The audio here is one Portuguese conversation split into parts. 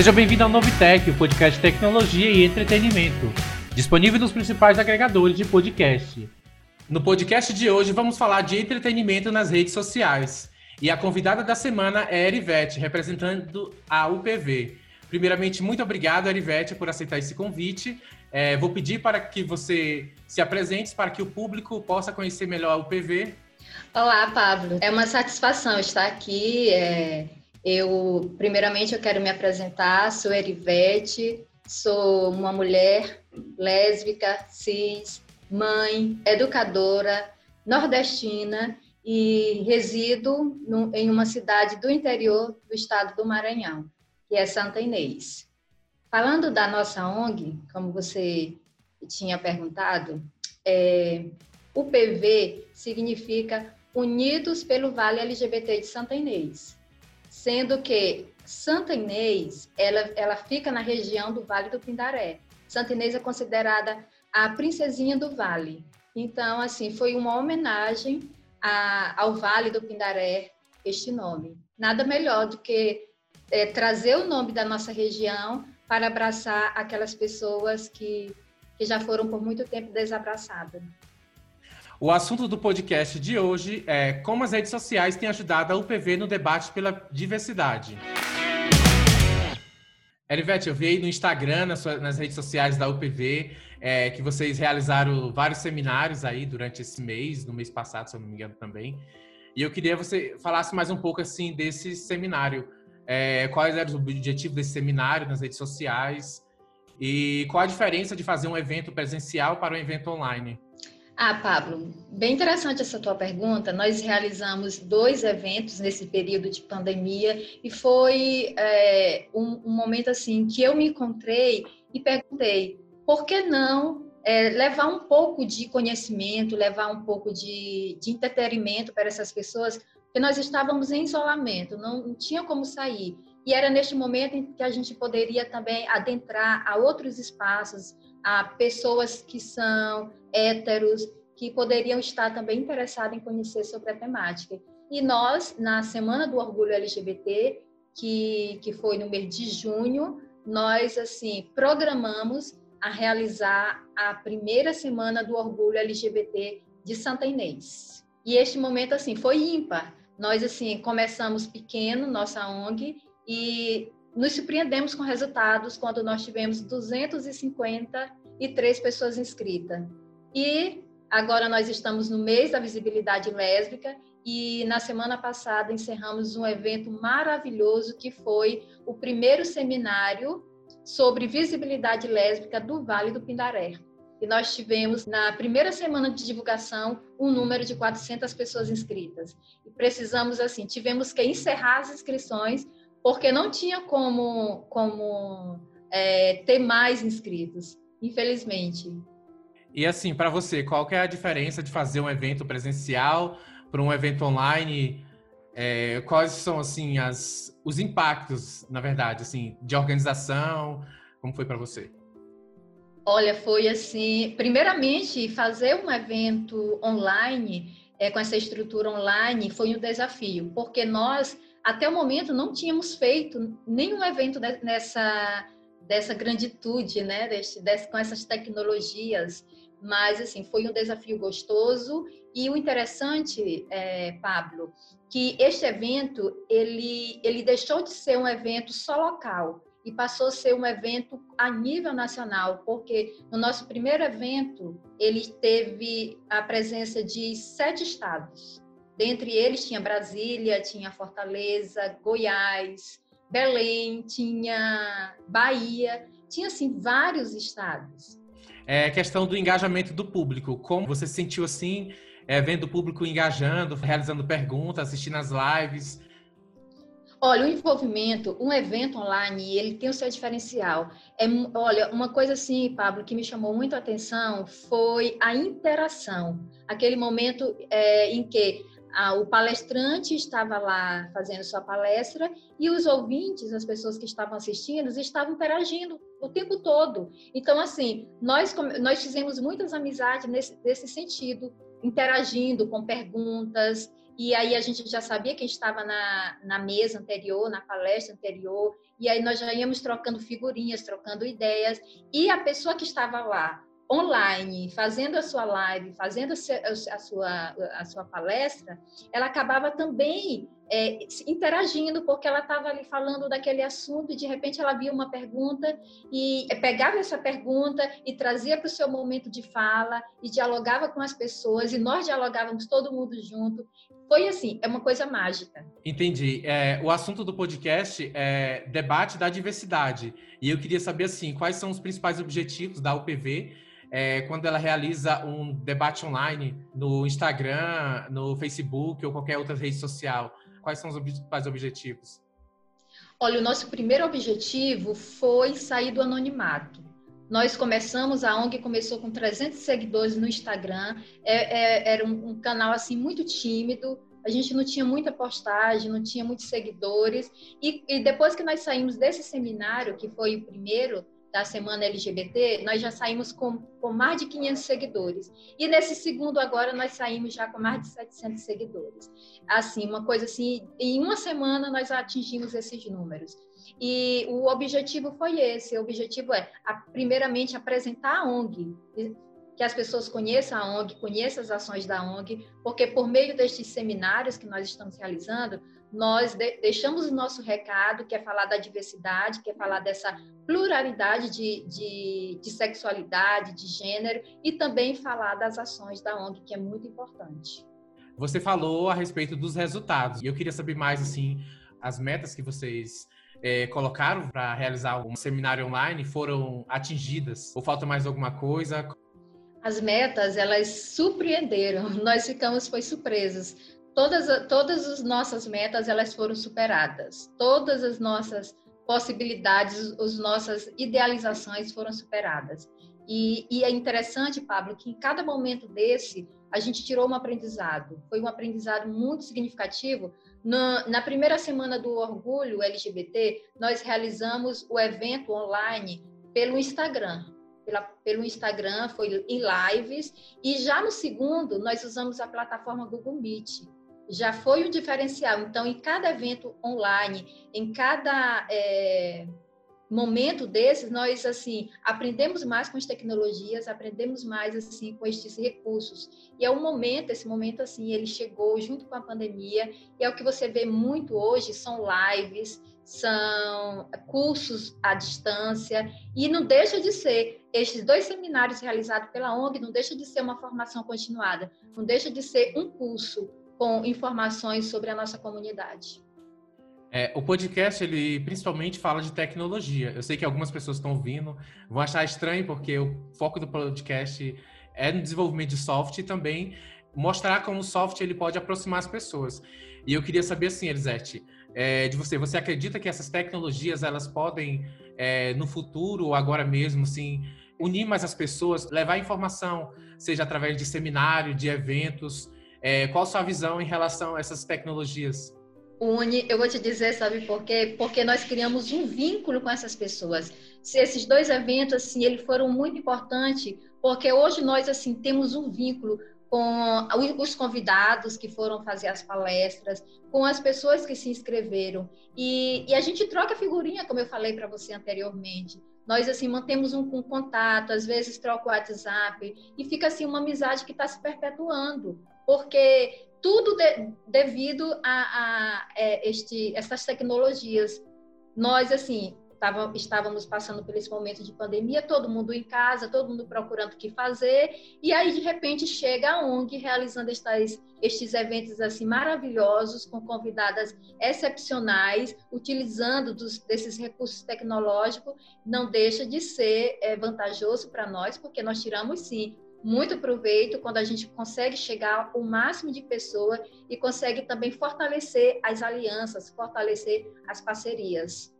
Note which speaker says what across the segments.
Speaker 1: Seja bem-vindo ao Novitec, o podcast de tecnologia e entretenimento, disponível nos principais agregadores de podcast. No podcast de hoje vamos falar de entretenimento nas redes sociais. E a convidada da semana é Erivete, representando a UPV. Primeiramente, muito obrigado, Erivete, por aceitar esse convite. É, vou pedir para que você se apresente para que o público possa conhecer melhor a UPV.
Speaker 2: Olá, Pablo. É uma satisfação estar aqui. É eu, primeiramente, eu quero me apresentar. Sou Erivete, sou uma mulher lésbica, cis, mãe, educadora, nordestina e resido no, em uma cidade do interior do estado do Maranhão, que é Santa Inês. Falando da nossa ONG, como você tinha perguntado, é, o PV significa Unidos pelo Vale LGBT de Santa Inês sendo que Santa Inês, ela, ela fica na região do Vale do Pindaré. Santa Inês é considerada a princesinha do vale. Então, assim, foi uma homenagem a, ao Vale do Pindaré este nome. Nada melhor do que é, trazer o nome da nossa região para abraçar aquelas pessoas que, que já foram por muito tempo desabraçadas.
Speaker 1: O assunto do podcast de hoje é como as redes sociais têm ajudado a UPV no debate pela diversidade. Elivete, eu vi aí no Instagram, nas, suas, nas redes sociais da UPV, é, que vocês realizaram vários seminários aí durante esse mês, no mês passado, se eu não me engano também. E eu queria que você falasse mais um pouco assim desse seminário. É, quais eram os objetivos desse seminário nas redes sociais e qual a diferença de fazer um evento presencial para um evento online?
Speaker 2: Ah, Pablo, bem interessante essa tua pergunta. Nós realizamos dois eventos nesse período de pandemia e foi é, um, um, momento assim que eu me encontrei e perguntei por que não é, levar um pouco de conhecimento, levar um pouco de, de entretenimento para essas pessoas, porque nós estávamos em isolamento, não, não tinha como sair. E era neste momento em que a gente poderia também adentrar a outros espaços, a pessoas que são héteros, que poderiam estar também interessados em conhecer sobre a temática. E nós, na Semana do Orgulho LGBT, que, que foi no mês de junho, nós, assim, programamos a realizar a primeira Semana do Orgulho LGBT de Santa Inês. E este momento, assim, foi ímpar. Nós, assim, começamos pequeno, nossa ONG, e nos surpreendemos com resultados quando nós tivemos 253 pessoas inscritas. E agora nós estamos no mês da visibilidade lésbica e na semana passada encerramos um evento maravilhoso que foi o primeiro seminário sobre visibilidade lésbica do Vale do Pindaré. E nós tivemos, na primeira semana de divulgação, um número de 400 pessoas inscritas. E precisamos, assim, tivemos que encerrar as inscrições porque não tinha como, como é, ter mais inscritos, infelizmente.
Speaker 1: E assim, para você, qual que é a diferença de fazer um evento presencial para um evento online? É, quais são assim as, os impactos, na verdade, assim, de organização? Como foi para você?
Speaker 2: Olha, foi assim, primeiramente fazer um evento online é, com essa estrutura online foi um desafio, porque nós até o momento não tínhamos feito nenhum evento nessa dessa granditude, né, desse, desse, com essas tecnologias, mas assim foi um desafio gostoso e o interessante, é, Pablo, que este evento ele ele deixou de ser um evento só local e passou a ser um evento a nível nacional, porque no nosso primeiro evento ele teve a presença de sete estados. Dentre eles tinha Brasília, tinha Fortaleza, Goiás, Belém, tinha Bahia, tinha assim vários estados.
Speaker 1: É questão do engajamento do público. Como você se sentiu assim, é, vendo o público engajando, realizando perguntas, assistindo as lives?
Speaker 2: Olha, o envolvimento, um evento online, ele tem o seu diferencial. É, olha, uma coisa assim, Pablo, que me chamou muito a atenção foi a interação. Aquele momento é, em que ah, o palestrante estava lá fazendo sua palestra e os ouvintes, as pessoas que estavam assistindo, estavam interagindo o tempo todo. Então, assim, nós, nós fizemos muitas amizades nesse, nesse sentido, interagindo com perguntas. E aí a gente já sabia quem estava na, na mesa anterior, na palestra anterior, e aí nós já íamos trocando figurinhas, trocando ideias, e a pessoa que estava lá online, fazendo a sua live, fazendo a sua, a sua palestra, ela acabava também é, interagindo, porque ela estava ali falando daquele assunto e de repente ela via uma pergunta e é, pegava essa pergunta e trazia para o seu momento de fala e dialogava com as pessoas e nós dialogávamos todo mundo junto. Foi assim, é uma coisa mágica.
Speaker 1: Entendi. É, o assunto do podcast é debate da diversidade. E eu queria saber assim, quais são os principais objetivos da UPV é, quando ela realiza um debate online no Instagram, no Facebook ou qualquer outra rede social? Quais são os principais objetivos?
Speaker 2: Olha, o nosso primeiro objetivo foi sair do anonimato. Nós começamos, a ONG começou com 300 seguidores no Instagram, é, é, era um, um canal assim muito tímido, a gente não tinha muita postagem, não tinha muitos seguidores. E, e, depois que nós saímos desse seminário, que foi o primeiro, da Semana LGBT, nós já saímos com, com mais de 500 seguidores. E nesse segundo agora, nós saímos já com mais de 700 seguidores. Assim, uma coisa assim, em uma semana nós atingimos esses números. E o objetivo foi esse, o objetivo é, a, primeiramente, apresentar a ONG, que as pessoas conheçam a ONG, conheçam as ações da ONG, porque por meio destes seminários que nós estamos realizando, nós de, deixamos o nosso recado, que é falar da diversidade, que é falar dessa pluralidade de, de, de, sexualidade, de gênero, e também falar das ações da ONG, que é muito importante.
Speaker 1: Você falou a respeito dos resultados, e eu queria saber mais, assim, as metas que vocês é, colocaram para realizar um seminário online foram atingidas? Ou falta mais alguma coisa?
Speaker 2: As metas, elas surpreenderam. Nós ficamos, foi surpresas todas, todas as nossas metas elas foram superadas, todas as nossas possibilidades, as nossas idealizações foram superadas. E, e, é interessante, Pablo, que em cada momento desse a gente tirou um aprendizado. Foi um aprendizado muito significativo. Na, na primeira semana do Orgulho LGBT, nós realizamos o evento online pelo Instagram. Pela, pelo Instagram, foi em lives, e já no segundo, nós usamos a plataforma Google Meet já foi um diferencial. Então, em cada evento online, em cada é, momento desses, nós assim aprendemos mais com as tecnologias, aprendemos mais assim com estes recursos. E é um momento, esse momento assim, ele chegou junto com a pandemia. E é o que você vê muito hoje são lives, são cursos à distância e não deixa de ser estes dois seminários realizados pela ONG não deixa de ser uma formação continuada, não deixa de ser um curso com informações sobre a nossa comunidade.
Speaker 1: É, o podcast, ele principalmente fala de tecnologia. Eu sei que algumas pessoas estão ouvindo, vão achar estranho, porque o foco do podcast é no desenvolvimento de software e também mostrar como o software ele pode aproximar as pessoas. E eu queria saber, assim, Elisete, é, de você, você acredita que essas tecnologias, elas podem, é, no futuro agora mesmo, assim, unir mais as pessoas, levar informação, seja através de seminário, de eventos, é, qual a sua visão em relação a essas tecnologias?
Speaker 2: Uni, eu vou te dizer, sabe por quê? Porque nós criamos um vínculo com essas pessoas. Se esses dois eventos, assim, eles foram muito importantes, porque hoje nós, assim, temos um vínculo com os convidados que foram fazer as palestras, com as pessoas que se inscreveram. E, e a gente troca figurinha, como eu falei para você anteriormente. Nós, assim, mantemos um, um, contato, às vezes troca o WhatsApp, e fica, assim, uma amizade que está se perpetuando porque tudo de, devido a, a, é, este, essas tecnologias. Nós, assim, tava, estávamos passando por esse momento de pandemia, todo mundo em casa, todo mundo procurando o que fazer, e aí, de repente, chega a ONG realizando estas, estes eventos, assim, maravilhosos, com convidadas excepcionais, utilizando dos, desses recursos tecnológicos, não deixa de ser é, vantajoso para nós, porque nós tiramos, sim, muito proveito quando a gente consegue chegar ao máximo de pessoas e consegue também fortalecer as alianças, fortalecer as parcerias.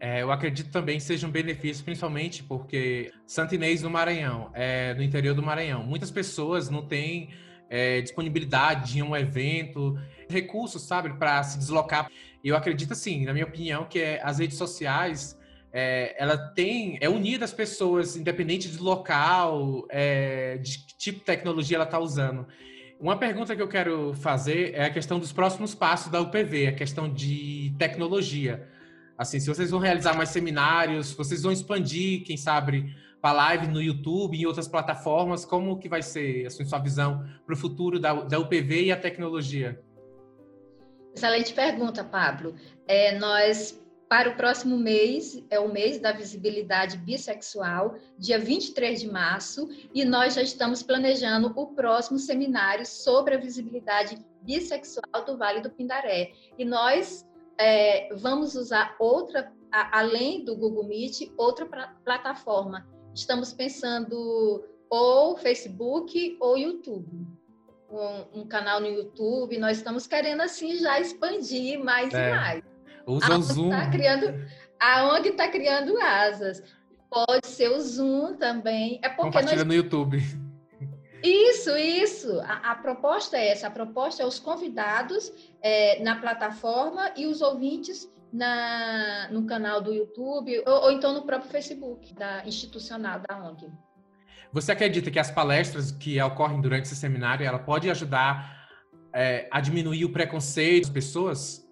Speaker 1: É, eu acredito também que seja um benefício, principalmente porque Santo Inês do Maranhão, é, no interior do Maranhão, muitas pessoas não têm é, disponibilidade de um evento, recursos, sabe, para se deslocar. Eu acredito, assim, na minha opinião, que é, as redes sociais é, ela tem é unida as pessoas, independente do local, é, de que tipo de tecnologia ela está usando. Uma pergunta que eu quero fazer é a questão dos próximos passos da UPV, a questão de tecnologia. Assim, se vocês vão realizar mais seminários, vocês vão expandir, quem sabe, para live no YouTube em outras plataformas, como que vai ser assim, sua visão para o futuro da, da UPV e a tecnologia?
Speaker 2: Excelente pergunta, Pablo. É, nós para o próximo mês, é o mês da visibilidade bissexual, dia 23 de março, e nós já estamos planejando o próximo seminário sobre a visibilidade bissexual do Vale do Pindaré. E nós é, vamos usar outra, a, além do Google Meet, outra pra, plataforma. Estamos pensando ou Facebook ou YouTube. Um, um, canal no YouTube, nós estamos querendo assim já expandir mais é. e mais.
Speaker 1: O Zoom.
Speaker 2: Tá criando, a ONG está criando asas. Pode ser o Zoom também. É porque
Speaker 1: Compartilha nós... no YouTube.
Speaker 2: Isso, isso. A, a, proposta é essa. A proposta é os convidados é, na plataforma e os ouvintes na, no canal do YouTube ou, ou, então no próprio Facebook da institucional da ONG.
Speaker 1: Você acredita que as palestras que ocorrem durante esse seminário ela pode ajudar é, a diminuir o preconceito das pessoas?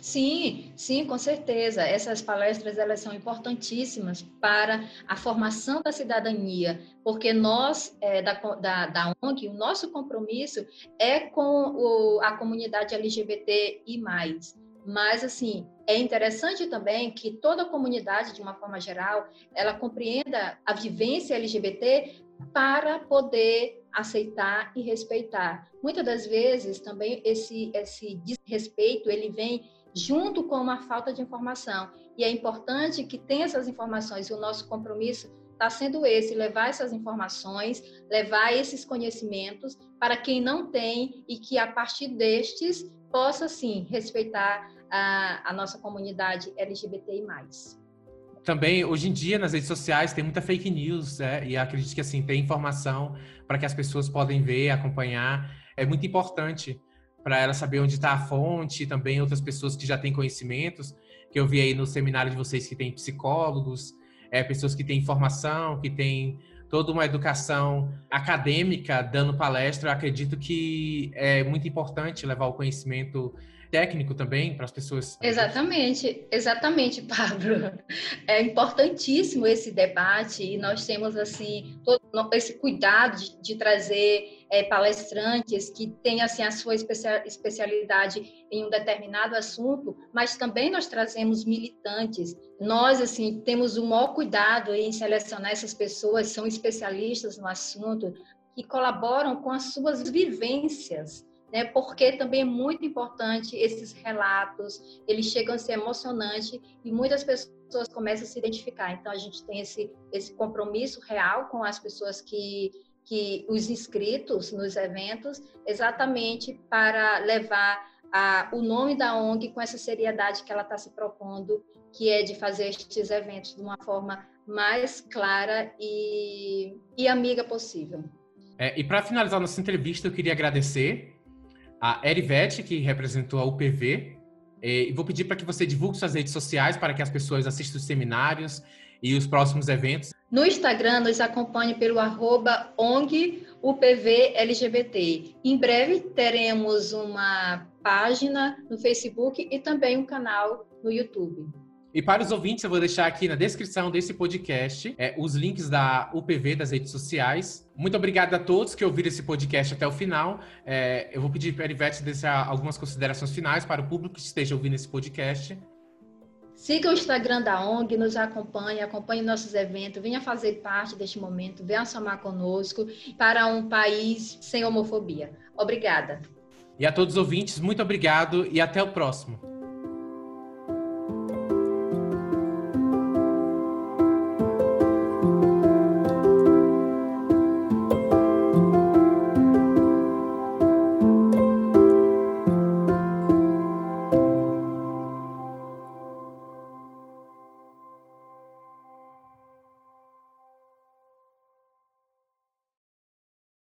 Speaker 2: Sim, sim, com certeza. Essas palestras elas são importantíssimas para a formação da cidadania, porque nós é, da, da, da ONG, o nosso compromisso é com o, a comunidade LGBT e mais. Mas assim, é interessante também que toda a comunidade, de uma forma geral, ela compreenda a vivência LGBT para poder aceitar e respeitar. Muitas das vezes também esse esse desrespeito ele vem junto com uma falta de informação. E é importante que tenha essas informações, o nosso compromisso está sendo esse: levar essas informações, levar esses conhecimentos para quem não tem e que, a partir destes, possa, sim, respeitar a, a nossa comunidade LGBTI.
Speaker 1: Também, hoje em dia, nas redes sociais, tem muita fake news, né? e acredito que, assim, tem informação para que as pessoas podem ver, acompanhar. É muito importante para ela saber onde está a fonte, também outras pessoas que já têm conhecimentos, que eu vi aí no seminário de vocês que tem psicólogos, é, pessoas que têm informação, que têm toda uma educação acadêmica dando palestra. Eu acredito que é muito importante levar o conhecimento técnico também para as pessoas.
Speaker 2: Exatamente, exatamente, Pablo. É importantíssimo esse debate e nós temos assim todo esse cuidado de, de trazer é, palestrantes que têm assim a sua especialidade em um determinado assunto, mas também nós trazemos militantes. Nós assim temos o maior cuidado em selecionar essas pessoas, são especialistas no assunto, que colaboram com as suas vivências né? Porque também é muito importante esses relatos, eles chegam a ser emocionantes e muitas pessoas começam a se identificar. Então a gente tem esse esse compromisso real com as pessoas que que os inscritos nos eventos, exatamente para levar a, o nome da ONG com essa seriedade que ela está se propondo, que é de fazer estes eventos de uma forma mais clara e, e amiga possível.
Speaker 1: É, e para finalizar nossa entrevista, eu queria agradecer a Erivete, que representou a UPV. E vou pedir para que você divulgue suas redes sociais para que as pessoas assistam os seminários e os próximos eventos.
Speaker 2: No Instagram, nos acompanhe pelo arroba. Em breve teremos uma página no Facebook e também um canal no YouTube.
Speaker 1: E para os ouvintes, eu vou deixar aqui na descrição desse podcast é, os links da UPV das redes sociais. Muito obrigado a todos que ouviram esse podcast até o final. É, eu vou pedir para a Ivete deixar algumas considerações finais para o público que esteja ouvindo esse podcast.
Speaker 2: Siga o Instagram da ONG, nos acompanhe, acompanhe nossos eventos, venha fazer parte deste momento, venha somar conosco para um país sem homofobia. Obrigada.
Speaker 1: E a todos os ouvintes, muito obrigado e até o próximo.